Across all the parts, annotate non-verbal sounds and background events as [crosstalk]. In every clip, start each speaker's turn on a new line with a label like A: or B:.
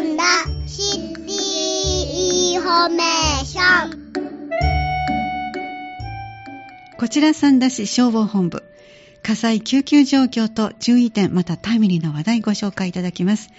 A: んだシティインフォメーション
B: こちら三田市消防本部火災救急状況と注意点またタイムリーな話題ご紹介いただきます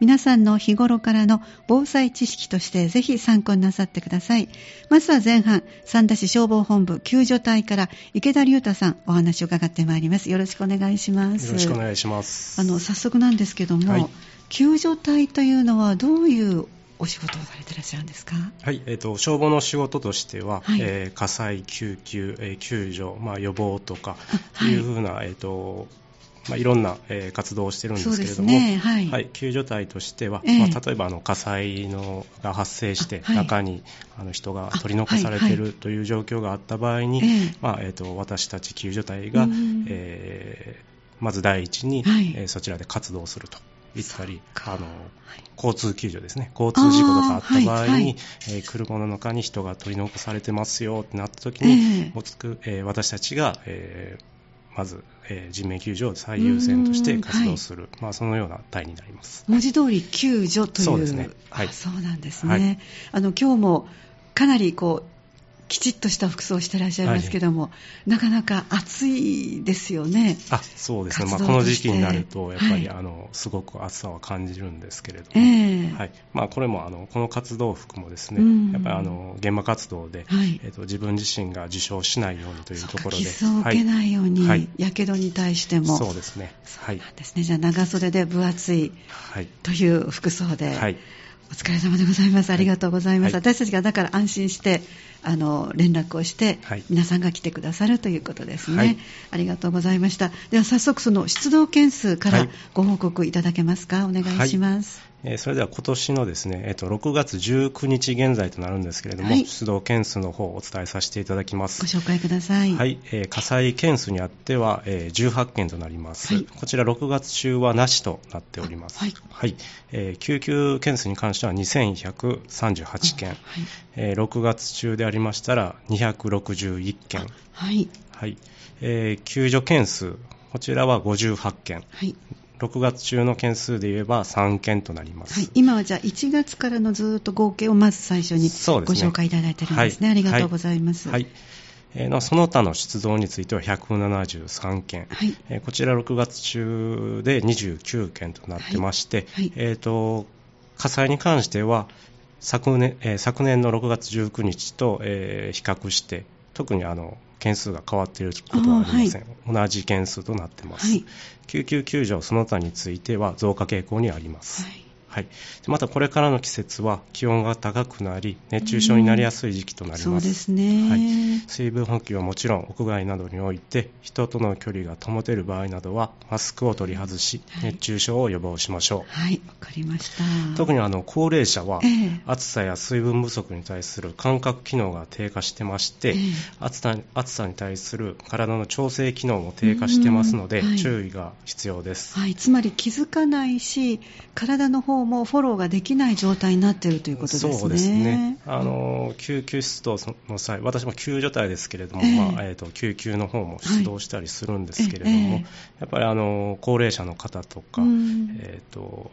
B: 皆さんの日頃からの防災知識としてぜひ参考になさってください。まずは前半、三田市消防本部救助隊から池田隆太さんお話を伺ってまいります。よろしくお願いします。
C: よろしくお願いします。
B: あの、早速なんですけども、はい、救助隊というのはどういうお仕事をされていらっしゃるんですか？
C: はい、えっ、ー、と消防の仕事としては、はい、えー、火災、救急、えー、救助、まあ予防とかい。うふうな、はい、えっ、とまあ、いろんな、えー、活動をしてるんですけれども、ね。はい、はい、救助隊としては、えー、まあ、例えばあの火災のが発生して、中にあの人が取り残されているという状況があった場合に、まあえーと、私たち救助隊が、えー、まず第一に、はい、えー、そちらで活動すると。行ったり、あの、交通救助ですね、交通事故とかあった場合に、はいえー、車の中に人が取り残されてますよってなった時に、えーえー、私たちが、えーまず、えー、人命救助を最優先として活動する、はい、まあ、そのような隊になります。
B: 文字通り救助という。
C: そうですね、
B: はい、そうなんですね、はい、あの今日もかなりこうきちっとした服装をしてらっしゃいますけども、はい、なかなか暑いですよね。
C: あそうですね、まあ、この時期になると、やっぱり、はい、あのすごく暑さは感じるんですけれども、えー、はい。まあ、これもあのこの活動服もですね、うん、やっぱりあの現場活動で、はい、えーと、自分自身が受傷しないようにというところで、
B: 傷を受けないように、やけどに対しても、
C: そうですね、
B: はい、ですね。じゃあ長袖で分厚い。という服装で。はい。お疲れ様でございます。ありがとうございます。はい、私たちがだから安心してあの連絡をして、はい、皆さんが来てくださるということですね、はい、ありがとうございました。では早速その出動件数からご報告いただけますか、お願いします、
C: えー、それでは今年のですね、えー、と6月19日現在となるんですけれども、はい、出動件数の方をお伝えさせていただきます。
B: ご紹介ください、
C: はい。えー、火災件数にあっては、えー、18件となります、はい、こちら6月中はなしとなっております、はい。はい。えー、救急件数に関しては2138件、はいえー、6月中でありましたら261件。はい、はい。えー、救助件数こちらは58件、はい、6月中の件数で言えば3件となります、
B: はい、今はじゃあ1月からのずっと合計をまず最初にご紹介いただいてるんですね、はい、ありがとうございます。
C: はい。えー、その他の出動については173件、はい。えー、こちら6月中で29件となってまして、はい。はい、えーと、火災に関しては昨年,、えー、昨年の6月19日と、えー、比較して特にあの件数が変わっていることはありません、はい、同じ件数となっています、はい、救急救助その他については増加傾向にあります、はいはい、またこれからの季節は気温が高くなり熱中症になりやすい時期となります、そう
B: ですね、はい、
C: 水分補給はもちろん屋外などにおいて人との距離が保てる場合などはマスクを取り外し、熱中症を予防しましょ
B: う。はいわかりました。
C: 特にあの高齢者は、暑さや水分不足に対する感覚機能が低下してまして、えー、暑さ暑さに対する体の調整機能も低下してますので、はい、注意が必要です、
B: はい、つまり気づかないし体の方もフォローができない状態になっているということですね。そうですね。
C: あの救急出動の際、私も救助隊ですけれども、えー、まあえーと、救急の方も出動したりするんですけれども、はいえー、やっぱりあの高齢者の方とか、えーと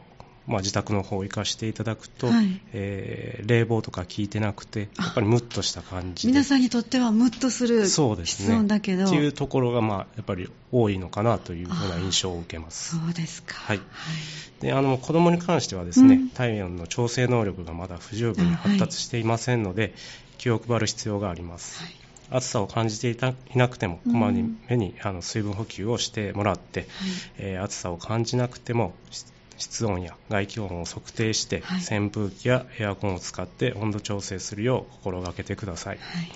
C: まあ、自宅の方を行かしていただくと、はい、えー、冷房とか効いてなくて、やっぱりムッとした感じ
B: 皆さんにとってはムッとするそうですね。だけど。
C: っていうところが、まあ、やっぱり多いのかなというふうな印象を受けます。
B: そうですか、
C: はい、はい、であの子供に関してはですね、うん、体温の調整能力がまだ不十分に発達していませんので、はい、気を配る必要があります、はい。暑さを感じていたいなくてもこまめに、あの水分補給をしてもらって、はい、えー、暑さを感じなくても室温や外気温を測定して、はい、扇風機やエアコンを使って温度調整するよう心がけてください、はい。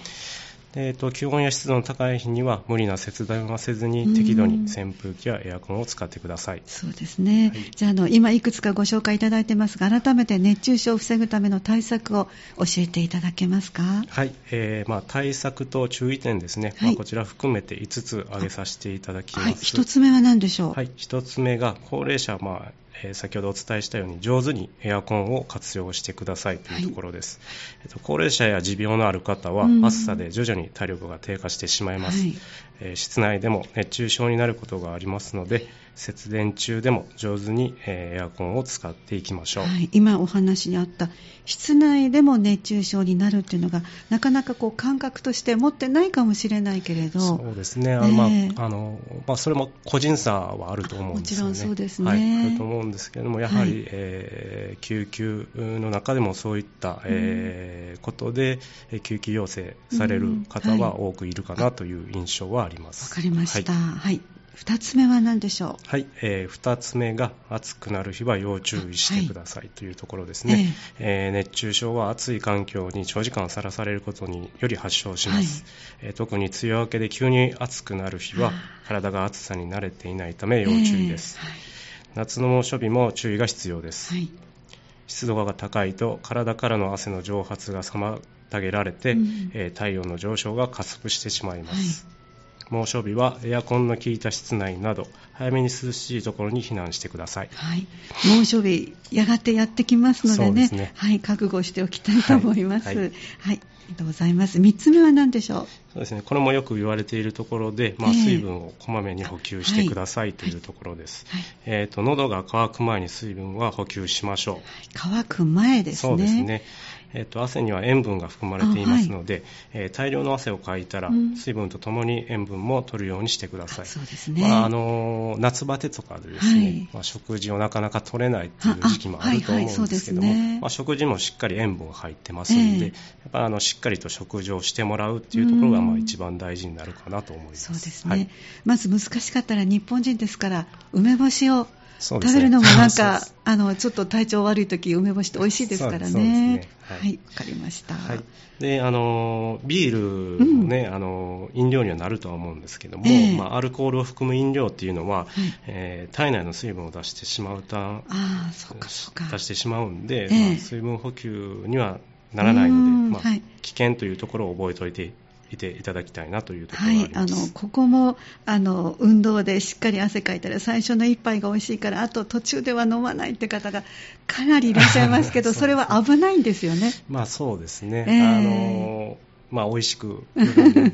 C: えーと、気温や湿度の高い日には無理な節電はせずに適度に扇風機やエアコンを使ってください。
B: そうですね、はい、じゃあの今いくつかご紹介いただいてますが改めて熱中症を防ぐための対策を教えていただけますか？
C: はい、えーまあ、対策と注意点ですね、はい、まあ、こちら含めて5つ挙げさせていただきます、はい、
B: 1つ目は何でしょう、
C: はい、1つ目が高齢者、まあえー、先ほどお伝えしたように上手にエアコンを活用してくださいというところです、はい、えっと、高齢者や持病のある方は暑さで徐々に体力が低下してしまいます、はい、えー、室内でも熱中症になることがありますので節電中でも上手に、えエアコンを使っていきましょう、は
B: い、今お話にあった室内でも熱中症になるっていうのがなかなかこう感覚として持ってないかもしれないけれど。
C: そうですね。あの、まああのまあ、それも個人差はあると思うんですよね。
B: もちろんそうですね、
C: はい、あると思うんですけれどもやはり、はい、えー、救急の中でもそういった、えー、ことで救急要請される方は多くいるかなという印象はあります。
B: わ、かりました。はい。2つ目は何でしょ
C: う？はい、えー、2つ目が暑くなる日は要注意してくださいというところですね、えー、えー、熱中症は暑い環境に長時間さらされることにより発症します、はい、えー、特に梅雨明けで急に暑くなる日は体が暑さに慣れていないため要注意です、はい、夏の猛暑日も注意が必要です、はい、湿度が高いと体からの汗の蒸発が妨げられて、うん、え体温の上昇が加速してしまいます、猛暑日はエアコンの効いた室内など早めに涼しいところに避難してください、
B: はい、猛暑日やがてやってきますのでね、ね、はい、覚悟しておきたいと思います、はい、はい、ありがとうございます。3つ目は何でしょう？
C: そうですね。これもよく言われているところで、まあ、水分をこまめに補給してくださいというところです、はい、えーと、喉が渇く前に水分は補給しましょう、
B: 乾く前ですね。
C: そうですねえーと、汗には塩分が含まれていますので、はい、えー、大量の汗をかいたら、うん、水分とともに塩分も取るようにしてください。
B: そうですね。
C: まあ、あの夏バテとかでですね、はい、まあ、食事をなかなか取れないっていう時期もあると思うんですけども、ね、まあ、食事もしっかり塩分が入ってますので、えー、やっぱあのしっかりと食事をしてもらうっていうところがまあ一番大事になるかなと思います。
B: そうですね。はい、まず難しかったら日本人ですから梅干しを食べるのもなんか、あのちょっと体調悪い時梅干しって美味しいですからね。はい、わ、はい、かりました。はい。
C: で、あのビールもね、うん、あの飲料にはなるとは思うんですけども、えー、まあアルコールを含む飲料っていうのは、はい、えー、体内の水分を出してしまうたあ
B: そうかそうか。
C: 出してしまうんで、水分補給にはならないので、ま危険というところを覚えておいていていただきたいなというところがあはい、あの
B: ここもあの運動でしっかり汗かいたら最初の一杯が美味しいからあと途中では飲まないって方がかなりいらっしゃいますけど [laughs] それは危ないんですよね。
C: まあそうですね、えー、あのまあ、美味しく、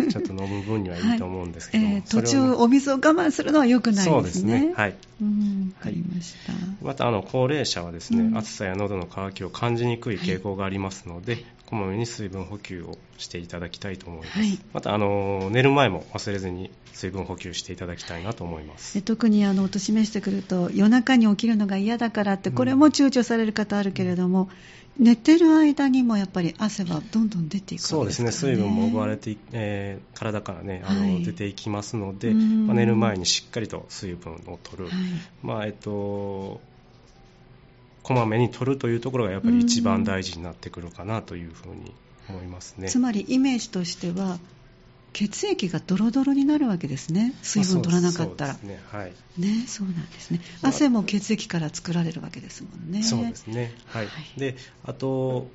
C: ちょっと飲む分にはいいと思うんですけども、はいえ
B: ー、途中、お水を我慢するのは良くないですね。そうですね。
C: はい。
B: うん、わかりました。
C: また、あの、高齢者はですね、うん、暑さや喉の渇きを感じにくい傾向がありますので、はい、こまめに水分補給をしていただきたいと思います。はい、また、あの、寝る前も忘れずに水分補給していただきたいなと思います。
B: 特に、あの、お年めしてくると、夜中に起きるのが嫌だからって、これも躊躇される方あるけれども、うん寝てる間にもやっぱり汗はどんどん出ていく、ね、
C: そうですね。水分も奪われて、えー、体からねあの、はい、出ていきますので、まあ、寝る前にしっかりと水分を取る、はい、まあえっとこまめに取るというところがやっぱり一番大事になってくるかなというふうに思いますね
B: つまりイメージとしては血液がドロドロになるわけですね、水分取らなかったら。ね、はい、ね、そうなんですね。汗も血液から作られるわけですもんね。
C: そうですね。はい。はい、で、あと、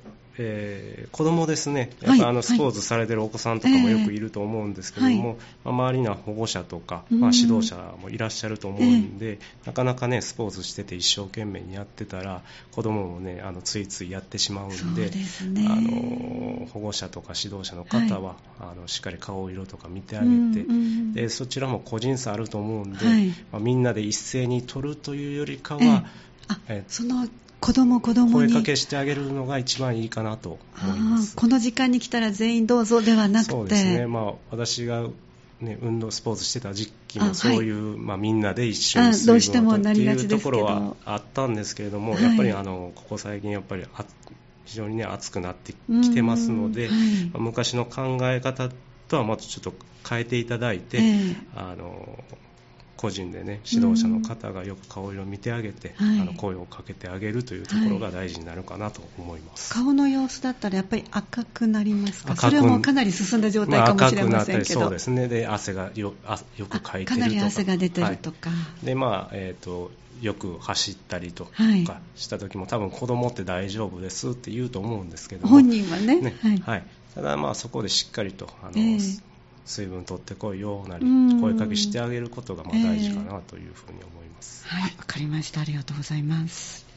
C: えー、子供ですね、やっぱあのスポーツされてるお子さんとかもよくいると思うんですけども、周りには保護者とか、まあ、指導者もいらっしゃると思うんで、なかなかね、スポーツしてて一生懸命にやってたら、子供もね、あのついついやってしまうんで、であの保護者とか指導者の方は、はい、あのしっかり顔色とか見てあげて、でそちらも個人差あると思うんで、まあ、みんなで一斉に取るというよりかは、
B: え。その子供子供
C: に。声かけしてあげるのが一番いいかなと思います。
B: この時間に来たら全員どうぞではなくて。
C: そうですね、まあ、私が、ね、運動スポーツしてた時期もそういう、はい、まあ、みんなで一緒に水分を取るっていうところはあったんですけれども、やっぱりあのここ最近やっぱり非常にね熱くなってきてますので、はい、昔の考え方とはまたちょっと変えていただいて、えー、あの個人でね指導者の方がよく顔色を見てあげて、うん、あの声をかけてあげるというところが大事になるかなと思います、
B: はい、顔の様子だったらやっぱり赤くなりますか？それもかなり進んだ状態かもしれませんけど、
C: まあ、そうですね。で汗がよあよくかいてるとか。かな
B: り汗が出てるとか、は
C: い、でまあえっ、ー、とよく走ったりとかした時も、はい、多分子供って大丈夫ですって言うと思うんですけど
B: 本人はね、
C: ね、はい、はい、ただまあそこでしっかりとあの、えー水分取ってこいよなり声かけしてあげることがまあ大事かなというふうに思います、
B: えー、はいわかりましたありがとうございます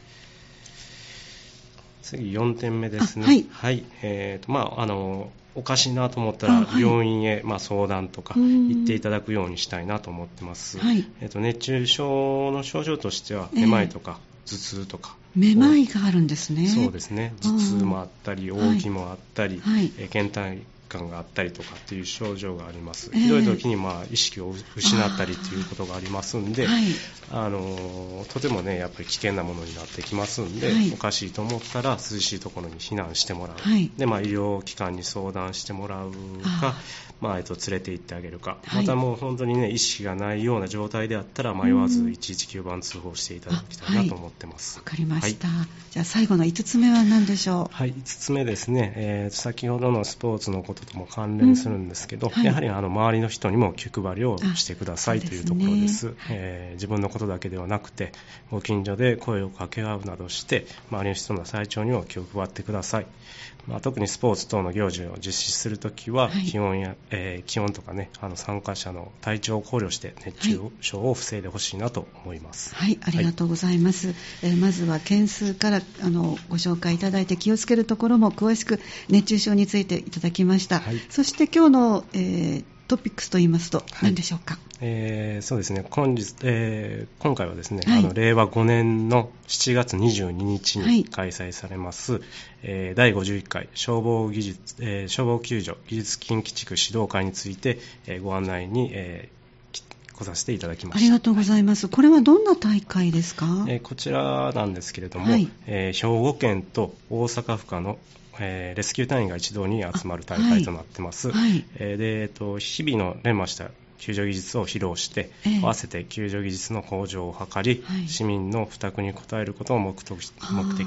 C: 次4点目ですね。はい。はい、えーと、まあ、あの、おかしいなと思ったら、病院へ、まあ、相談とか行っていただくようにしたいなと思ってます。はい、えーと、熱中症の症状としては、めまいとか、頭痛とか。
B: めまいがあるんですね。
C: そうですね。頭痛もあったり、動きもあったり、はい、えー、倦怠感があったりとかっていう症状があります、えー、ひどい時にまあ意識を失ったりということがありますんで、はい、あのとてもねやっぱり危険なものになってきますんで、はい、おかしいと思ったら涼しいところに避難してもらう、はい、でまあ、医療機関に相談してもらうかまあ、えっと、連れて行ってあげるか、またもう本当にね意識がないような状態であったら迷わず119番通報していただきたいなと思ってます。
B: わ、かりました、じゃあ最後の5つ目は何でしょ
C: う？はい5つ目ですね、えー、先ほどのスポーツのこととも関連するんですけど、うんはい、やはりあの周りの人にも気配りをしてくださいというところです、ね、えー、自分のことだけではなくてご近所で声を掛け合うなどして周りの人の体調にも気を配ってください、まあ、特にスポーツ等の行事を実施するときは、はい、気温や、えー、気温とかねあの参加者の体調を考慮して熱中症を防いでほしいなと思います。
B: はい、ありがとうございます、えー、まずは件数からあのご紹介いただいて気をつけるところも詳しく熱中症についていただきました、はい、そして今日の、えートピックスと言いますと何でしょうか、はい、
C: えー、そうですね。本日、えー、今回はですね、はい、あの令和5年の7月22日に開催されます、はい、えー、第51回消防技術、えー、消防救助技術近畿地区指導会について、えー、ご案内に、えー来させていただきました。
B: ありがとうございます、これはどんな大会ですか、
C: えー、こちらなんですけれども、はい、えー、兵庫県と大阪府下のえー、レスキュー隊員が一堂に集まる大会となってます。はい、えー、で、えっと、日々の連磨した救助技術を披露して、えー、合わせて救助技術の向上を図り、はい、市民の負託に応えることを目的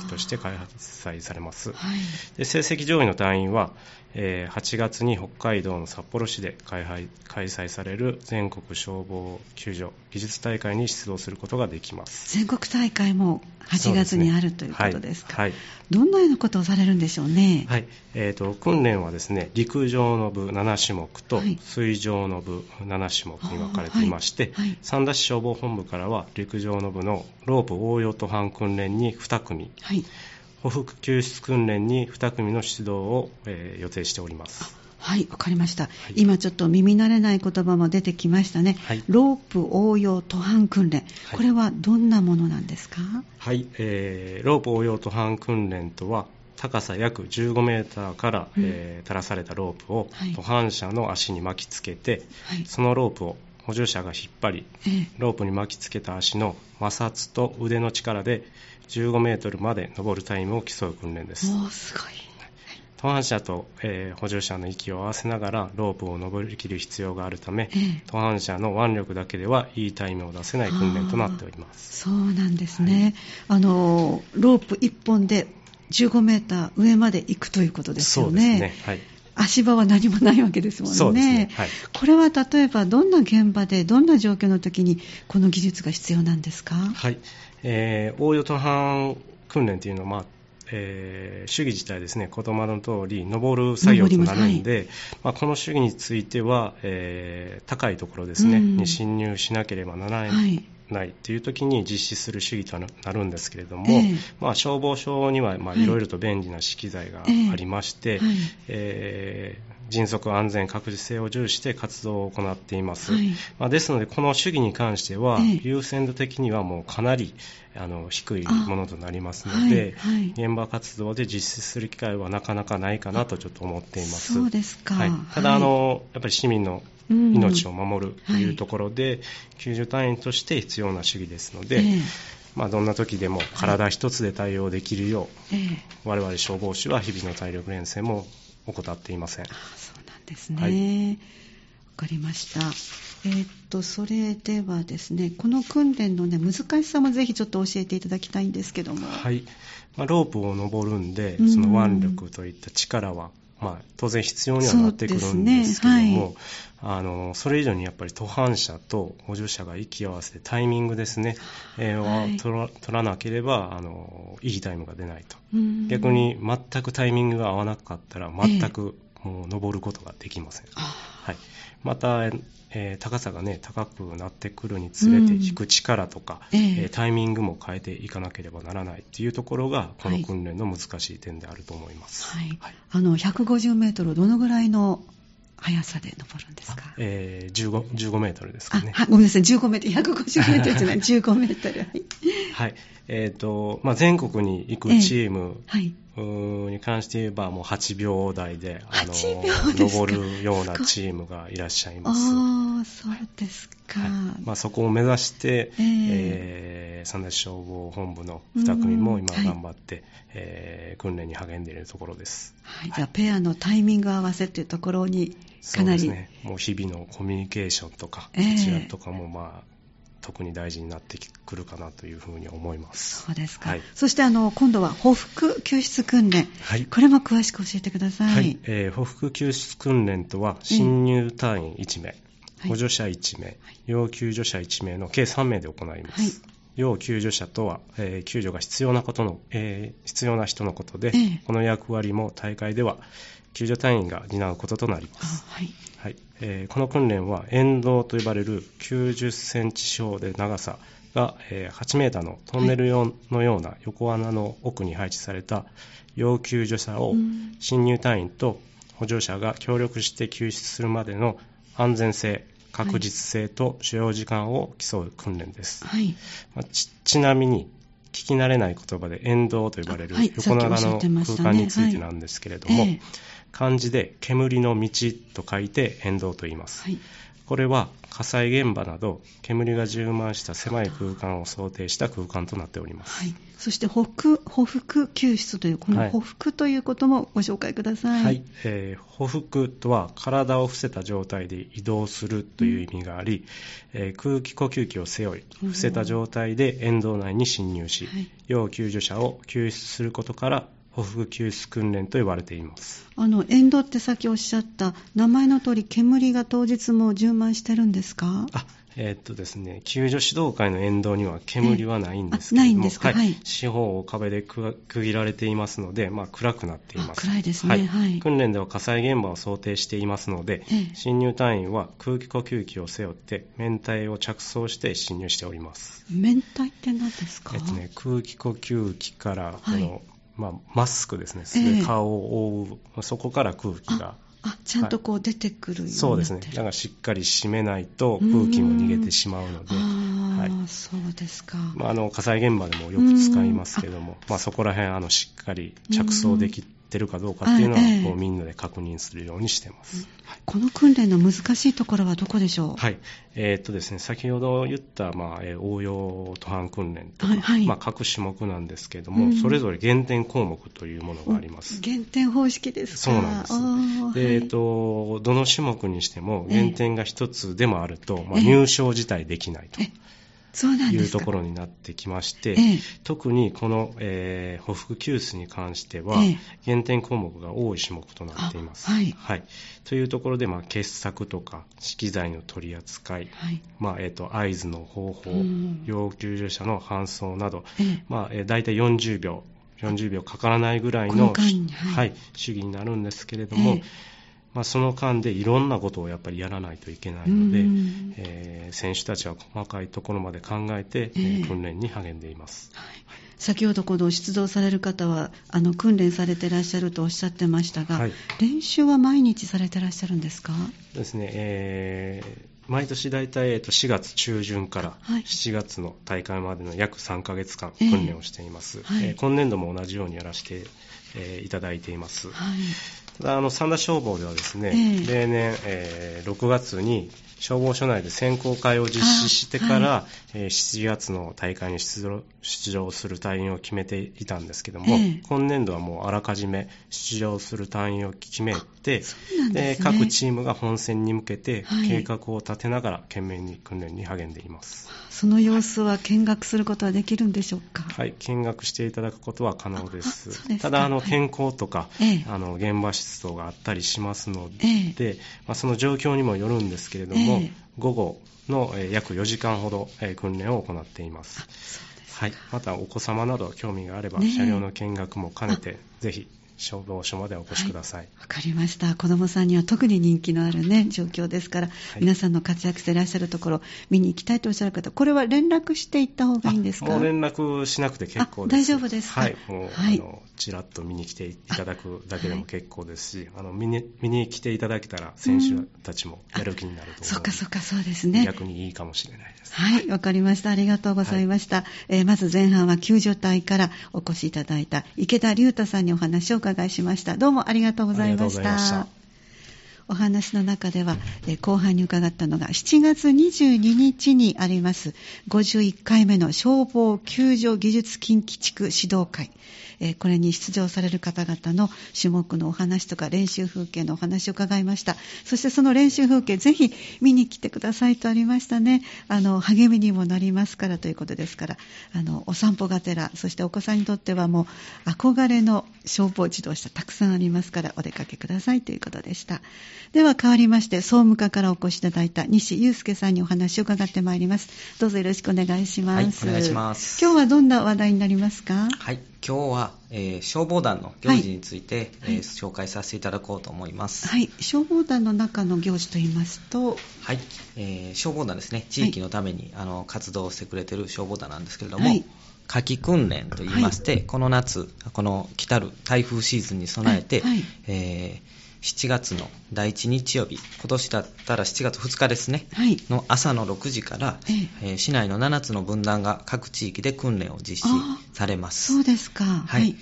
C: として開催されます、はい、で成績上位の隊員は、えー、8月に北海道の札幌市で開催される全国消防救助技術大会に出動することができます。
B: 全国大会も8月にあるということですか、はい、はい、どんなようなことをされるんでしょうね、
C: はい。えーと、訓練はですね陸上の部7種目と水上の部7種目に分かれていまして、はい、三田市消防本部からは陸上の部のロープ応用途半訓練に2組、はい歩幅救出訓練に2組の出動を、えー、予定しております。
B: はいわかりました、はい、今ちょっと耳慣れない言葉も出てきましたね、はい、ロープ応用途半訓練、はい、これはどんなものなんですか？
C: はい、えー、ロープ応用途半訓練とは高さ約15メーターから、うん、えー、垂らされたロープを、途半車の足に巻きつけて、そのロープを補助者が引っ張り、ロープに巻きつけた足の摩擦と腕の力で15メートルまで登るタイムを競う訓練です。
B: おすごい。
C: 登山者と、えー、補助者の息を合わせながらロープを登りきる必要があるため、ええ、登山者の腕力だけではいいタイムを出せない訓練となっております
B: そうなんですね、はい、あのロープ1本で15メーター上まで行くということですよね。そうですねはい足場は何もないわけですもんね。そうですねはい、これは例えばどんな現場でどんな状況の時にこの技術が必要なんですか？
C: はい、えー、大与登藩訓練というのは、まあえー、主義自体ですね、言葉の通り、登る作業となるんで、はい、まあ、この主義については、えー、高いところですね、うん、に侵入しなければならない。はいないっていう時に実施する主義となるんですけれども、えー、まあ、消防署にはいろいろと便利な資機材がありまして、はい、えー迅速、安全、確実性を重視して活動を行っています、はい、まあ、ですので、この主義に関しては、優先度的にはもうかなりあの低いものとなりますので、はいはい、現場活動で実施する機会はなかなかないかなとちょっと思っています。
B: そうですか、
C: ただあの、やっぱり市民の命を守るというところで、うん、救助隊員として必要な主義ですので、えー、まあ、どんな時でも体一つで対応できるよう、はい、我々消防士は日々の体力連戦も怠っていません。あ
B: そうなんですね。はい、かりました。えー、っと、それではですね、この訓練のね、難しさもぜひちょっと教えていただきたいんですけども。
C: はい。まあ、ロープを登るんで、その腕力といった力はまあ、当然必要にはなってくるんですけども、ねはい、あのそれ以上にやっぱり登坂者と補助者が息を合わせてタイミングですね、えー、はい、取ら取らなければあのいいタイムが出ないと。逆に全くタイミングが合わなかったら全くもう登ることができません。はい、また、えー、高さがね高くなってくるにつれて引く力とか、うん、えー、タイミングも変えていかなければならないっていうところがこの訓練の難しい点であると思います。
B: はい。はい、あの150メートルどのぐらいの速さで登るんですか？
C: えー、15, 15メートルですかね。
B: ごめんなさい、15メートル、150メートルじゃない、15メートル。はい。
C: はい。えっ、ー、と、まあ、全国に行くチーム、えー、はいに関して言えば、もう8秒台で、
B: あの、
C: 登るようなチームがいらっしゃいます。
B: ああ、そうですか。はい、
C: まあ、そこを目指して、えー、えー、三田消防本部の2組も今頑張って、はい、えー、訓練に励んでいるところです。
B: はい。じゃあ、ペアのタイミング合わせっていうところに、かなり。そうですね。
C: もう日々のコミュニケーションとか、こちらとかも、まあ、特に大事になってくるかなというふうに思います。
B: そうですか。はい、そしてあの今度は歩幅救出訓練、はい、これも詳しく教えてください。はい、
C: えー、歩幅救出訓練とは侵入隊員1名、補助者1名、要救助者1名の計3名で行います。要救助者とは、えー、救助が必要なことの、えー、必要な人のことで、えー、この役割も大会では救助隊員が担うこととなります。はい、はい。えー、この訓練は沿道と呼ばれる90センチ四方で長さが、えー、8メーターのトンネル用のような横穴の奥に配置された要救助者を侵入隊員と補助者が協力して救出するまでの安全性、確実性と所要時間を競う訓練です。はい。まあ、ちちなみに聞き慣れない言葉で沿道と呼ばれる横長の空間についてなんですけれども、はい。漢字で煙の道と書いて沿道と言います、はい、これは火災現場など煙が充満した狭い空間を想定した空間となっております、はい、
B: そして歩幅救出というこの歩幅ということもご紹介ください、はい、
C: えー、歩幅とは体を伏せた状態で移動するという意味があり、うん、えー、空気呼吸器を背負い伏せた状態で沿道内に侵入し、はい、要救助者を救出することから歩幅救出訓練と言われています。
B: あの沿道ってさっきおっしゃった名前の通り煙が当日も充満してるんですか？
C: あえー、っとですね、救助指導会の沿道には煙はないんですけれども、ないんですか、はい、四方を壁で区切られていますので、まあ、暗くなっています。
B: 暗いですね、はい、はい、
C: 訓練では火災現場を想定していますので、侵入隊員は空気呼吸器を背負って、面体を着装して侵入しております。
B: 面体って何ですか、
C: えっとね、空気呼吸器からこの、はいまあ、マスクですね、すで顔を覆う、えー、そこから空気が。
B: あちゃんとこう出てくるように、はい、
C: そうですね、だからしっかり締めないと空気も逃げてしまうので、
B: はい、そうですか、
C: まあ、あの火災現場でもよく使いますけども、まあ、そこら辺あのしっかり着想できてるかどうかっていうのは、こうみんなで確認するようにしてます。
B: この訓練の難しいところはどこでしょう？
C: はい。えー、っとですね、先ほど言った、まあ、応用途半訓練とか、はいはい、まあ、各種目なんですけれども、うん、それぞれ減点項目というものがあります。
B: 減点方式ですか？
C: そうなんです。で、えー、っと、どの種目にしても減点が一つでもあると、まあ、入賞自体できないと。いうところになってきまして、ええ、特にこの、えー、歩幅救出に関しては、え、減点項目が多い種目となっています。はい、はい、というところで、まあ、傑作とか資機材の取り扱い、はい、まあえーと、合図の方法、要救助者の搬送など、まあえー、大体40秒40秒かからないぐらいの、はい、はい、主義になるんですけれども、まあ、その間でいろんなことをやっぱりやらないといけないので、えー、選手たちは細かいところまで考えて、えー、訓練に励んでいます。はい。
B: 先ほどこの出動される方はあの訓練されていらっしゃるとおっしゃってましたが、はい、練習は毎日されていらっしゃるんですか？
C: ですね、えー、毎年大体、えー、と4月中旬から7月の大会までの約3ヶ月間訓練をしています、えーはい、えー、今年度も同じようにやらせて、えー、いただいています、はいあの三田消防ではですね、えー、例年、えー、6月に消防署内で選考会を実施してから、はい、えー、7月の大会に出場する隊員を決めていたんですけども、えー、今年度はもうあらかじめ出場する隊員を決めて、で、ね、各チームが本戦に向けて計画を立てながら懸命に訓練に励んでいます。
B: その様子は見学することはできるんでしょうか？
C: はい、見学していただくことは可能です。ただ、あの、天候とか、はい、あの、現場湿度があったりしますので、え。まあ、その状況にもよるんですけれども、え、午後の、え約4時間ほど、え訓練を行っています。はい、またお子様など興味があれば、ね、車両の見学も兼ねて、ぜひ消防署までお越しください。わ、
B: はい、かりました。子供さんには特に人気のあるね、状況ですから、はい、皆さんの活躍していらっしゃるところ、見に行きたいとおっしゃる方、これは連絡していった方がいいんですか？
C: もう連絡しなくて結構です。
B: 大丈夫ですか？
C: はい。もう、はい、あの、ちらっと見に来ていただくだけでも結構ですし、あの見に、見に来ていただけたら、選手たちもやる気になると思う
B: そうかそうか、そうですね。
C: 逆にいいかもしれないです。
B: はい、わかりました。ありがとうございました。えー、まず前半は救助隊からお越しいただいた池田隆太さんにお話を伺伺いしました。どうもありがとうございました。お話の中では、え後半に伺ったのが7月22日にあります51回目の消防救助技術近畿地区指導会えー、これに出場される方々の種目のお話とか練習風景のお話を伺いました。そしてその練習風景ぜひ見に来てくださいとありましたね。あの、励みにもなりますからということですから、あの、お散歩がてら、そしてお子さんにとってはもう憧れの消防自動車たくさんありますからお出かけくださいということでした。では変わりまして、総務課からお越しいただいた西祐介さんにお話を伺ってまいります。どうぞよろしくお願いします。
D: はい、お願いします。
B: 今日はどんな話題になりますか？
D: はい。今日は、えー、消防団の行事について、はい、えー、紹介させていただこうと思います。
B: はい、消防団の中の行事といいますと、
D: はい、えー、消防団ですね、地域のために、はい、あの活動をしてくれている消防団なんですけれども、はい、夏季訓練といいまして、この夏、この来たる台風シーズンに備えて、えー7月の第1日曜日、今年だったら7月2日ですね、はい、の朝の6時から、えー、市内の7つの分団が各地域で訓練を実施されます。
B: そうですか。
D: はい。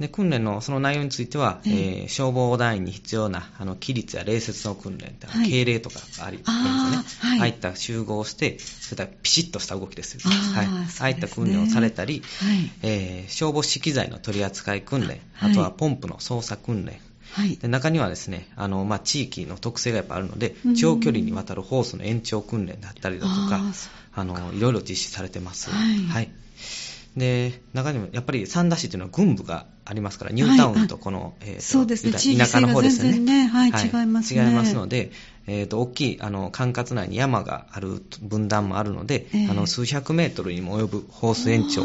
D: で訓練のその内容については、えー、消防団員に必要なあの規律や礼節の訓練、はい、敬礼とかがありまね、はい、ああいった集合して、そういったピシッとした動きですよね、はい、ああいった訓練をされたり、はい。えー、消防資材の取り扱い訓練、あとはポンプの操作訓練、はい、で中にはですねあの、まあ、地域の特性がやっぱあるので、長距離にわたるホースの延長訓練だったりだとか、あのいろいろ実施されてます。はい、はいで中にもやっぱり三田市というのは軍部がありますから、ニュータウンとこの、
B: はい、えー、そうですね、田舎の方ですね。ねはい、はい、違いますね。
D: 違いますので、えーと、大きいあの管轄内に山がある分断もあるので、えー、あの数百メートルにも及ぶホース延長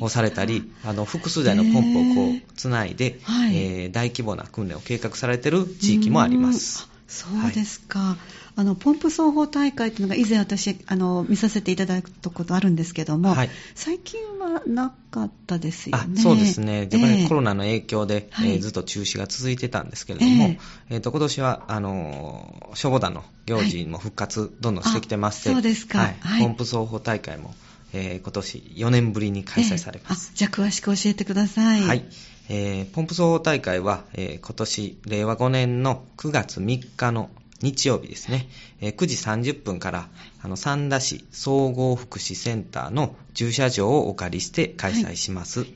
D: をされたり、あの複数台のポンプをこうつないで、えー、えー、大規模な訓練を計画されている地域もあります。
B: そうですか。はいあのポンプ奏法大会というのが以前私あの見させていただいたことあるんですけども、はい、最近はなかったですよね。
D: そうですね。やっぱりコロナの影響で、えー、えー、ずっと中止が続いてたんですけれども、えー、えー、と今年はあの消防団の行事も復活どんどんしてきてまして、
B: そうですか、はい
D: はい、ポンプ奏法大会も、えー、今年4年ぶりに開催されます。
B: えー、じゃあ詳しく教えてください。
D: はい。えー、ポンプ奏法大会は、えー、今年令和5年の9月3日の日曜日ですね、えー、9時30分から、あの、三田市総合福祉センターの駐車場をお借りして開催します。はい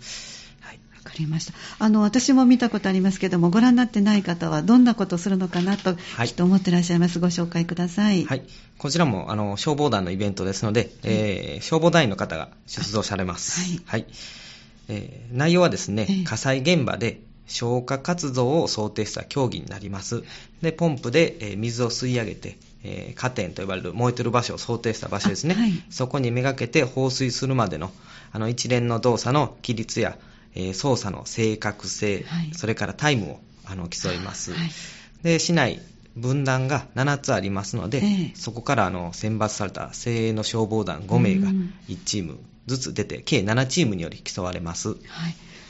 B: わかりました。あの、私も見たことありますけども、ご覧になってない方はどんなことをするのかなと、はい、きっと思ってらっしゃいます。ご紹介ください。
D: はい。こちらも、あの、消防団のイベントですので、えー、消防団員の方が出動されます。はい。はい、えー、内容はですね、火災現場で消火活動を想定した競技になります。で、ポンプで水を吸い上げて、えー、加点と呼ばれる燃えてる場所を想定した場所ですね。はい、そこにめがけて放水するまでのあの一連の動作の規律や、えー、操作の正確性、はい、それからタイムをあの競います。はい、で、市内分団が7つありますので、えー、そこからあの選抜された精鋭の消防団5名が1チームずつ出て、計7チームにより競われます。はい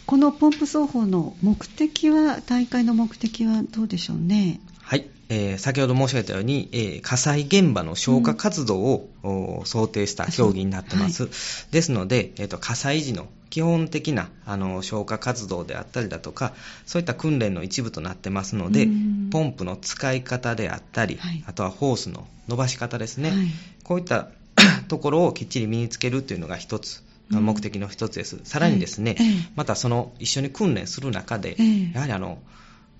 B: このポンプ奏法の目的は、大会の目的はどうでしょうね？
D: はい。えー、先ほど申し上げたように、えー、火災現場の消火活動を、うん、想定した競技になってます。はい、ですので、えーと、火災時の基本的なあの消火活動であったりだとか、そういった訓練の一部となってますので、ポンプの使い方であったり、はい、あとはホースの伸ばし方ですね、はい、こういった [coughs] ところをきっちり身につけるというのが一つ目的の一つです。さらにですね、またその一緒に訓練する中で、やはりあの、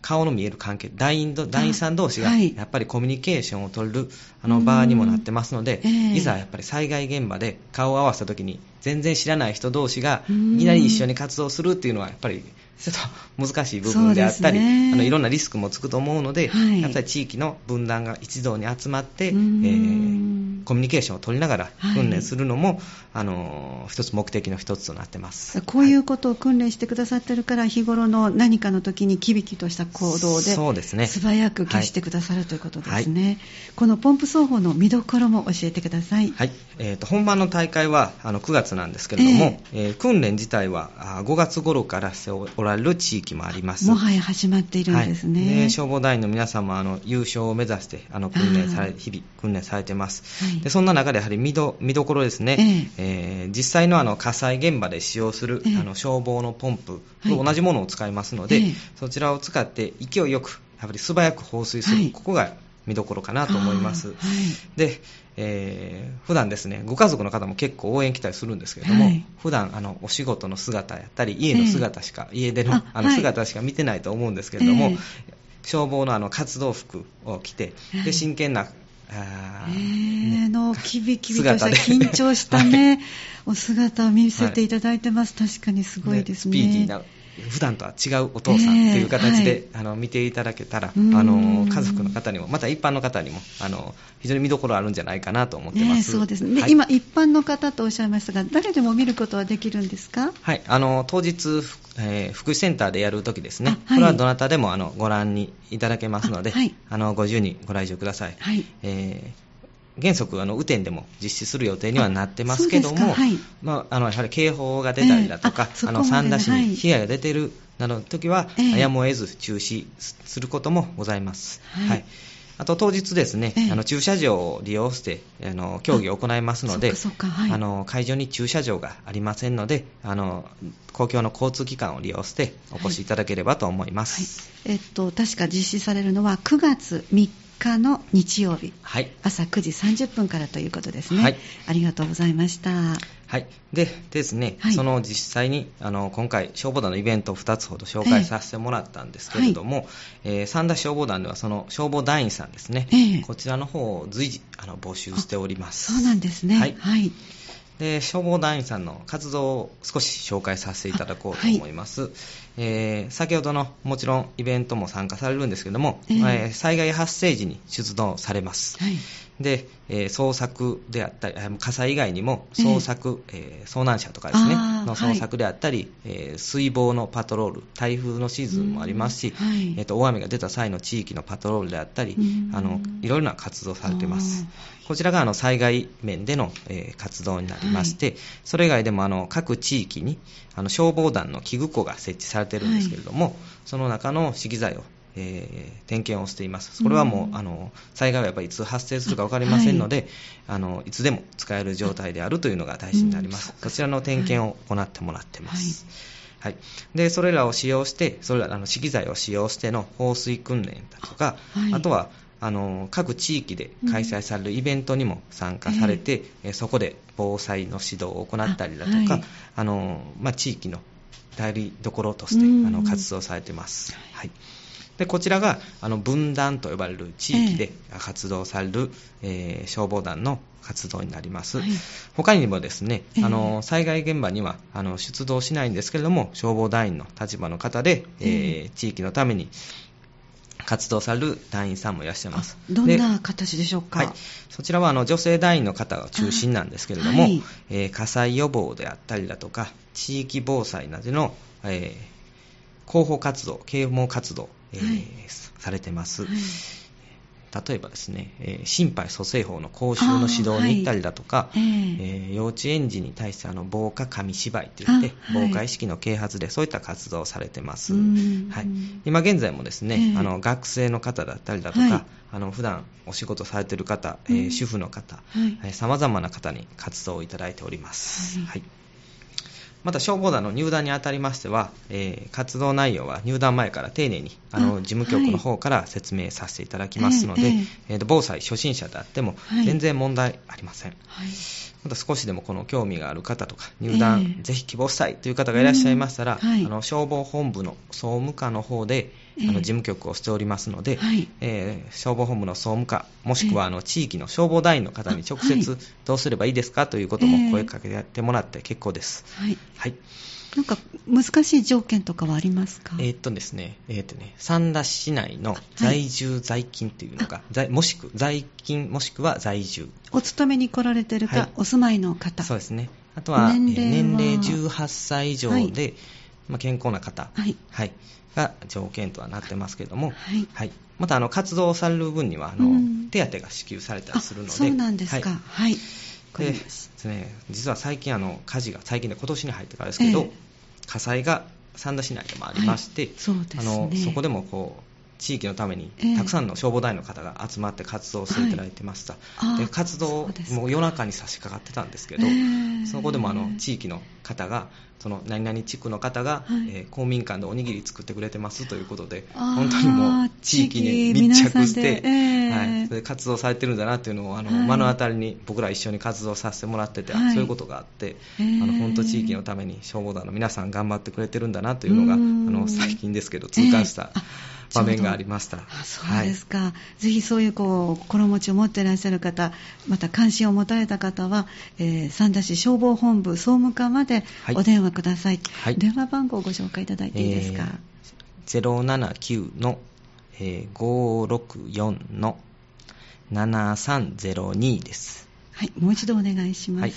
D: 顔の見える関係、団員団員さん同士がやっぱりコミュニケーションを取るあの場にもなってますので、いざやっぱり災害現場で顔を合わせた時に全然知らない人同士がいきなり一緒に活動するっていうのはやっぱりちょっと難しい部分であったり、ね、あのいろんなリスクもつくと思うので、はい、やっぱり地域の分断が一堂に集まって、えー、コミュニケーションを取りながら訓練するのも、はい、あの一つ目的の一つとなってます。
B: こういうことを訓練してくださってるから、日頃の何かの時にキビキとした行動でそうですね。素早く消してくださる、ということですね、このポンプ奏法の見どころも教えてください、
D: はい。えーと、本番の大会はあの9月なんですけれども、えー、えー、訓練自体は5月頃からしておられる地域もあります。
B: もはや始まっているんですね、はい、
D: で消防団員の皆さんもあの優勝を目指してあの訓練され日々訓練されてます、はい、でそんな中でやはり見ど見どころですね、えー、えー、実際のあの火災現場で使用する、えー、あの消防のポンプと同じものを使いますので、そちらを使って勢いよくやっぱり素早く放水する、ここが見どころかなと思います。はい、で、えー、普段ですね、ご家族の方も結構応援来たりするんですけれども、はい、普段あのお仕事の姿やったり、家の姿しか、えー、家でのあの姿しか見てないと思うんですけれども、えー、消防のあの活動服を着て、で真剣な
B: あえー、のキビキビとした緊張したね、[laughs] はい、お姿を見せていただいてます、確かにすごいですね。スピーディーな
D: 普段とは違うお父さんという形で、えーはい、あの見ていただけたら、あの家族の方にも、また一般の方にもあの非常に見どころあるんじゃないかなと思ってます。
B: そうですね。はい、今一般の方とおっしゃいましたが、誰でも見ることはできるんですか？
D: はい。あの当日、えー、福祉センターでやるときですね、はい、これはどなたでもあのご覧にいただけますので、あ,、はい、あのご自由にご来場ください。はい。えー原則、あの雨天でも実施する予定にはなってますけども、はい、まあ、あのやはり警報が出たりだとか、えー、あの三田市に被害が出ているなどの時は、えー、やむを得ず中止することもございます。はい、はい。あと当日ですね、えー、あの駐車場を利用してあの競技を行いますので、はい、あの会場に駐車場がありませんのであの公共の交通機関を利用してお越しいただければと思います、
B: はい、えっと、確か実施されるのは9月3日の日曜日、はい、朝9時30分からということですね、はい、ありがとうございました。
D: はい、でですね、はい、その実際にあの今回、消防団のイベントを2つほど紹介させてもらったんですけれども、えーはい、三田消防団ではその消防団員さんですね、えー、こちらの方を随時あの募集しております。
B: そうなんですね、はい、はい
D: で消防団員さんの活動を少し紹介させていただこうと思います、はい、えー、先ほどのもちろんイベントも参加されるんですけども、えー、えー、災害発生時に出動されます、はい、で、えー、捜索であったり火災以外にも捜索、えー、遭難者とかですねの捜索であったり、はい、えー、水防のパトロール台風のシーズンもありますし、はい、えーと、大雨が出た際の地域のパトロールであったりあのいろいろな活動されています。こちらがあの災害面での、えー、活動になりまして、はい、それ以外でもあの各地域にあの消防団の器具庫が設置されているんですけれども、その中の資機材をえー、点検をしています。これはもう、うん、あの災害はやっぱりいつ発生するか分かりませんので、はい、あのいつでも使える状態であるというのが大事になります。うん、こちらの点検を行ってもらってます。はい、はい、でそれらを使用して、それらあの資機材を使用しての放水訓練だとか、はい、あとはあの各地域で開催されるイベントにも参加されて、うん、そこで防災の指導を行ったりだとか、ああのまあ、地域の代理どころとして、あの活動されています。はいでこちらがあの分断と呼ばれる地域で活動される、えー、消防団の活動になります、はい、他にもですね、あの災害現場にはあの出動しないんですけれども消防団員の立場の方で、えー、地域のために活動される団員さんもいらっしゃいます。
B: どんな形でしょうか、はい、
D: そちらはあの女性団員の方が中心なんですけれども、はい、えー、火災予防であったりだとか、地域防災などの、えー、広報活動、啓蒙活動、えーはい、されてます。はい。例えばですね、えー、心肺蘇生法の講習の指導に行ったりだとか、はい、えー、幼稚園児に対してあの防火紙芝居といって、防火意識の啓発でそういった活動をされてます。はい、今現在もですね、えー、あの学生の方だったりだとか、はい、あの普段お仕事されている方、えー、主婦の方、さまざまな方に活動をいただいております。はいまた消防団の入団にあたりましては、えー、活動内容は入団前から丁寧にあの事務局の方から説明させていただきますので、はい、えー、防災初心者であっても全然問題ありません。はい、また少しでもこの興味がある方とか入団、ぜひ希望したいという方がいらっしゃいましたら、うん。はい、あの消防本部の総務課の方で、あの事務局をしておりますので、はい、えー、消防本部の総務課、もしくはあの地域の消防団員の方に直接どうすればいいですかということも声かけてもらって結構です。はい、はい。
B: なんか難しい条件とかはありますか？
D: えー、っとですね、えー、っとね、三田市内の在住在勤っていうのが、はい、もしく在勤もしくは在住。
B: お勤めに来られてるか、はい、お住まいの方。
D: そうですね。あとは年齢年齢18歳以上で、はい、まあ、健康な方、はい、はい、が条件とはなってますけれども、はい。はい、またあの活動される分にはあの、うん、手当が支給されたりするので、
B: そうなんですか。はい。
D: でですね、実は最近あの火事が最近で今年に入ってからですけど、えー火災が三田市内でもありまして、はい。そね、あのそこでもこう地域のためにたくさんの消防団員の方が集まって活動していただいてました、はい、で活動も夜中に差し掛かってたんですけど、そこでもあの地域の方がその何々地区の方が、はい、えー、公民館でおにぎり作ってくれてますということで本当にもう地域に密着して、えー、はい、それで活動されてるんだなっていうのをあの、はい、目の当たりに僕ら一緒に活動させてもらってて、はい、そういうことがあって、えー、あの本当地域のために消防団の皆さん頑張ってくれてるんだなというのがあの最近ですけど痛感した。えー場面がありました。
B: そうですか、はい、ぜひそういうこう心持ちを持っていらっしゃる方、また関心を持たれた方は、えー、三田市消防本部総務課までお電話ください。はい、電話番号をご紹介いただいていいですか？
D: えー、079の、えー、564の7302です。
B: はい、もう一度お願いします。はい、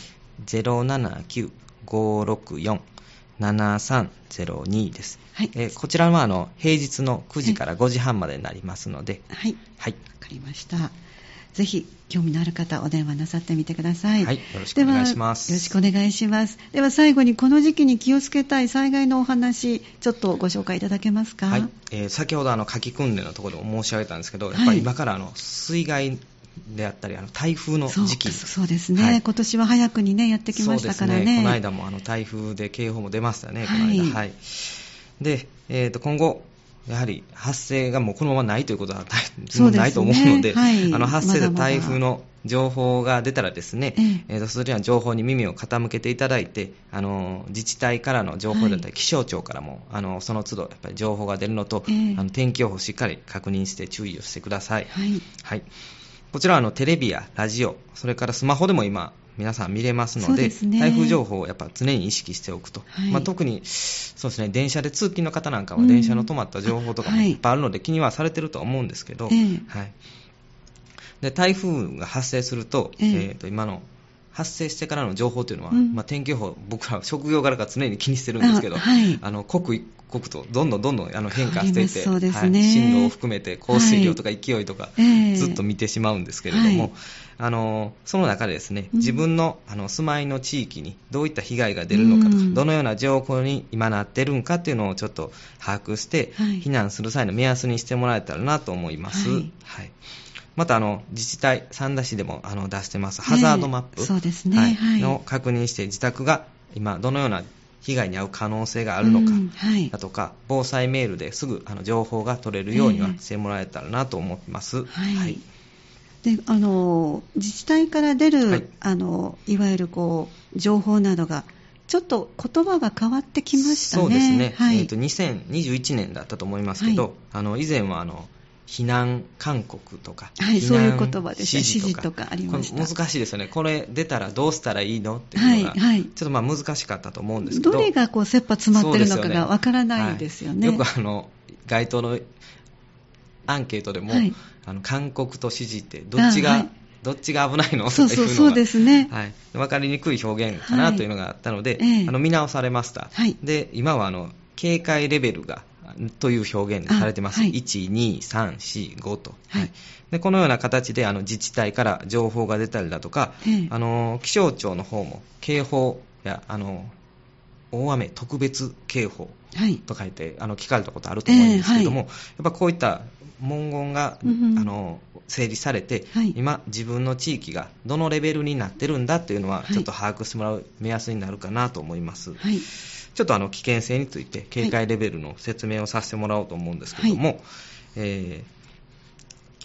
D: 079-564 7302です。はい、えー、こちらはあの平日の9時から5時半までになりますので。
B: はい。はい。わかりました。ぜひ興味のある方お電話なさってみてください。
D: はい、よろしくお願いします。
B: よろしくお願いします。では最後にこの時期に気をつけたい災害のお話、ちょっとご紹介いただけますか？はい、
D: えー、先ほどあの夏季訓練のところでも申し上げたんですけど、やっぱり今からあの水害であったり、あの台風の時期。
B: そうですね、はい、今年は早くにね、やってきましたからね。ね。
D: この間もあの台風で警報も出ましたね、この間。はい、はい、で、えー、と今後、やはり発生がもうこのままないということはないと思うので、はい、あの発生で台風の情報が出たらですね、えー、とそれらの情報に耳を傾けていただいて、あの自治体からの情報だったり、気象庁からもあのその都度やっぱり情報が出るのと、えー、あの天気予報をしっかり確認して注意をしてください。はい、はいこちらはあのテレビやラジオ、それからスマホでも今、皆さん見れますので、でね、台風情報をやっぱ常に意識しておくと、はい、まあ、特にそうですね電車で通勤の方なんかは電車の止まった情報とかもい。っぱいあるので、気にはされてるとは思うんですけど、はい、で台風が発生すると,、えー、と今の発生してからの情報というのは、うん、まあ、天気予報、僕ら職業柄から常に気にしてるんですけど、あはい、あの刻一刻とどんどんどんどんあの変化していて、ね。はい、進路を含めて降水量とか勢いとか、ずっと見てしまうんですけれども、はい、あのその中でですね、自分のあの住まいの地域にどういった被害が出るのかとか、うん、どのような情報に今なってるんかっていうのをちょっと把握して、避難する際の目安にしてもらえたらなと思います。はいまたあの自治体、三田市でもあの出してます、ハザードマップ、
B: そうですね、はい、
D: の確認して、自宅が今、どのような被害に遭う可能性があるのか、だとか、防災メールですぐあの情報が取れるようにはしてもらえたらなと思います。はい、はい。
B: であの自治体から出る、はい、あのいわゆるこう情報などがちょっと言葉が変わってきましたね。そうですね。
D: はい、えっ、ー、と2021年だったと思いますけど、はい、あの以前はあの避難勧告とか、
B: はい、そういう言葉で指示とか。ありました。
D: 難しいですよね、これ出たらどうしたらいいのっていうのが、はいはい、ちょっとまあ難しかったと思うんですけど、
B: どれがこう切羽詰まってるのかがわからないですよね。
D: よくあの街頭のアンケートでも、はい、あの勧告と指示ってどっちが、どっちが危ないの？
B: そうそうそうですね、
D: はい、分かりにくい表現かなというのがあったので、はい、あの見直されました、はい、で今はあの警戒レベルがという表現されてます。はい、1、2、3、4、5と。はい、でこのような形であの自治体から情報が出たりだとか、あの気象庁の方も警報やあの大雨特別警報と書いて、はい、あの聞かれたことあると思うんですけども、えーはい、やっぱこういった文言が、うん、あの整理されて、はい、今、自分の地域がどのレベルになってるんだっていうのは、ちょっと把握してもらう目安になるかなと思います。はいちょっとあの危険性について警戒レベルの説明をさせてもらおうと思うんですけども、はい、え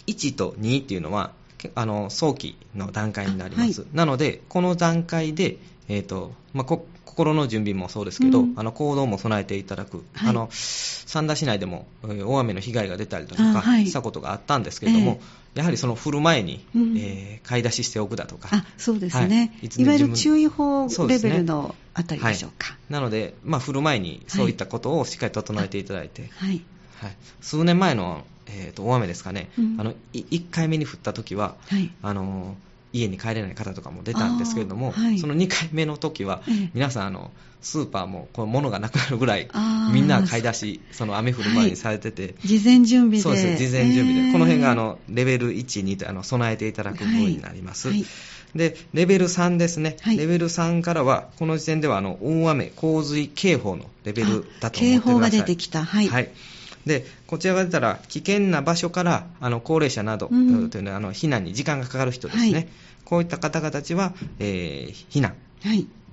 D: ー、1と2っていうのはあの早期の段階になります、はい、なのでこの段階でえーとまあ、心の準備もそうですけど、うん、あの行動も備えていただく、はい、あの三田市内でも大雨の被害が出たりだとかしたことがあったんですけれども、はいやはりその降る前に、うん、えー、買い出ししておくだとか、
B: あそうですね、はい、いわゆる注意報レベルのあたりでしょうか。う
D: ね。はい、なので、まあ、降る前にそういったことをしっかり整えていただいて、はい。はい、数年前の、えーと、大雨ですかね、うん、あの1回目に降った時は、はい、あの家に帰れない方とかも出たんですけれども、はい、その2回目の時は、皆さんあのスーパーもこの物がなくなるぐらいみんな買い出しその雨降る前にされてて、はい、
B: 事前準備で。
D: そうです事前準備で、この辺があのレベル1、2とあの備えていただく部分になります。はい。で、レベル3ですね、はい、レベル3からは、この時点ではあの大雨、洪水警報のレベルだと思ってください。警報
B: が出てきた。はい。はい、
D: で、こちらが出たら、危険な場所からあの高齢者など、うん、というのはあの避難に時間がかかる人ですね、はい、こういった方々たちは、えー、避難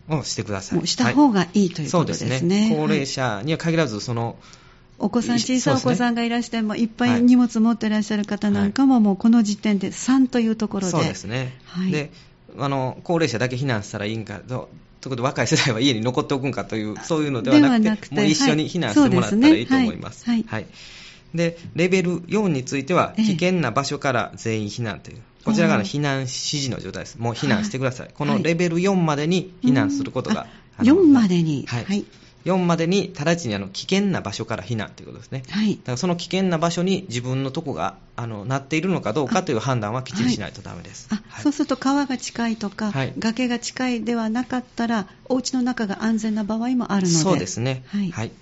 D: をしてください。
B: した方がいいということですね。そうですね。
D: 高齢者には限らず、その、
B: お子さん、小さいお子さんがいらしても、いっぱい荷物持ってらっしゃる方なんかも、もうこの時点で3というところで。
D: そうですね。はい、であの高齢者だけ避難したらいいんかと。ということで若い世代は家に残っておくんかというそういうのではなくてもう一緒に避難してもらったらいいと思います。はい、はい、でレベル4については危険な場所から全員避難という、こちらが避難指示の状態です。もう避難してください。このレベル4までに避難することが。
B: 4までに。
D: はい。はい4までに直ちにあの危険な場所から避難ということですね。はい。だからその危険な場所に自分のとこがあのなっているのかどうかという判断はきっちりしないとダメです。
B: はい、そうすると川が近いとか、はい、崖が近いではなかったら、お家の中が安全な場合もあるので。
D: そうですね。はい。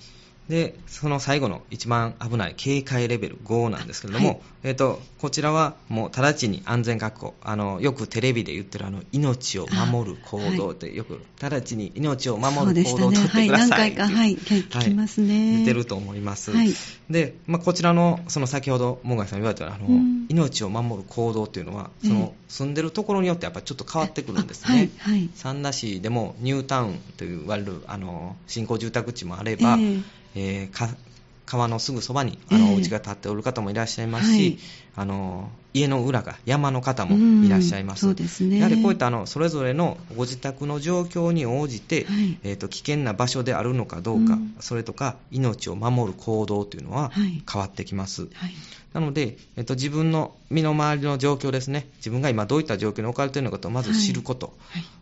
D: はいで、その最後の一番危ない警戒レベル5なんですけれども、はい、えーと、こちらはもう直ちに安全確保、あのよくテレビで言ってるあの命を守る行動って、よく直ちに命を守る行動をとってください、ね、はい、何回か、
B: はい、聞きますね。
D: 似てると思います。はい、で、まあ、こちらのその先ほど、もがさん言われたあの、うん、命を守る行動っていうのは、その住んでるところによってやっぱりちょっと変わってくるんですね。はい、三田市でもニュータウンと言われるあの新興住宅地もあれば、えーえー、川のすぐそばにあの、お家が建っておる方もいらっしゃいますし、はい、あの家の裏が山の方もいらっしゃいます。そうですね、やはりこういったあのそれぞれのご自宅の状況に応じて、はい、えーと、危険な場所であるのかどうか、うん、それとか命を守る行動というのは変わってきます。はい、なので、えーと、自分の身の回りの状況ですね、自分が今どういった状況に置かれているのかとまず知ること。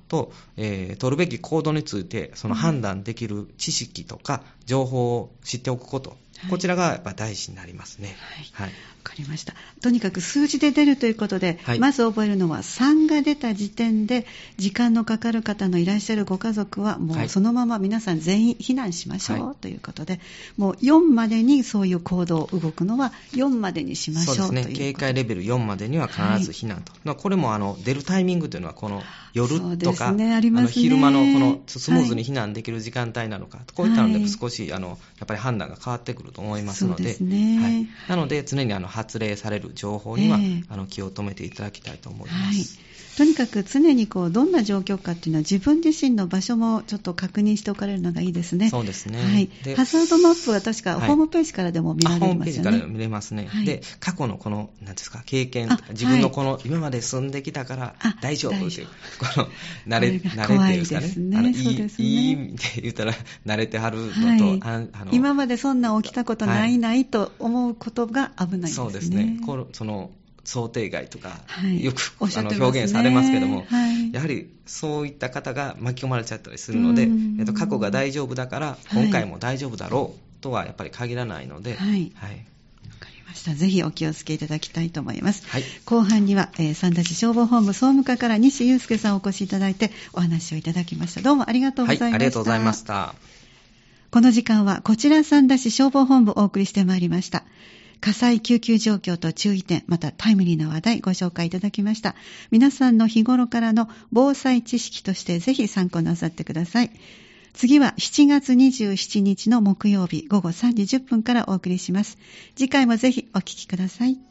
D: と、えー、取るべき行動についてその判断できる知識とか情報を知っておくこと、こちらがやっぱ大事になりますね。
B: はい。わ、かりました。とにかく数字で出るということで、はい、まず覚えるのは3が出た時点で時間のかかる方のいらっしゃるご家族はもうそのまま皆さん全員避難しましょうということで、はい、もう4までにそういう行動動くのは4までにしましょうそうですね。
D: 警戒レベル4までには必ず避難と。はい、これもあの出るタイミングというのはこの夜とか、ね。あね、あの昼間のこのスムーズに避難できる時間帯なのか、こういったので少しあのやっぱり判断が変わってくると思いますので、でね。はい、なので常にあの発令される情報には、えー、あの気を止めていただきたいと思います。はい
B: とにかく常にこうどんな状況かっていうのは自分自身の場所もちょっと確認しておかれるのがいいですね。
D: そうですね。
B: はい。ハザードマップは確かホームページからでも見られますよね。ホームページから
D: 見れますね。はい、で、過去のこの、なんですか、経験、自分のこの、今まで住んできたから大丈夫っていう、この、慣れ、慣れっていうんですかね。ねあのいい、ね、いい意味で言ったら慣れてはるのと、はい、あ
B: の今までそんな起きたことないないと思うことが危ないですね。
D: そうですね。このその想定外とか、はい、よく、あの表現されますけども、はい、やはりそういった方が巻き込まれちゃったりするので、えっと、過去が大丈夫だから、今回も大丈夫だろうとはやっぱり限らないので、はい。はい
B: ました。ぜひお気をつけいただきたいと思います。はい、後半には、えー、三田市消防本部総務課から西祐介さんお越しいただいてお話をいただきました。どうもありがとうございました。はい、あ
D: りがとうございました。
B: この時間はこちら三田市消防本部をお送りしてまいりました。火災救急状況と注意点、またタイムリーな話題ご紹介いただきました。皆さんの日頃からの防災知識としてぜひ参考なさってください。次は7月27日の木曜日午後3時10分からお送りします。次回もぜひお聞きください。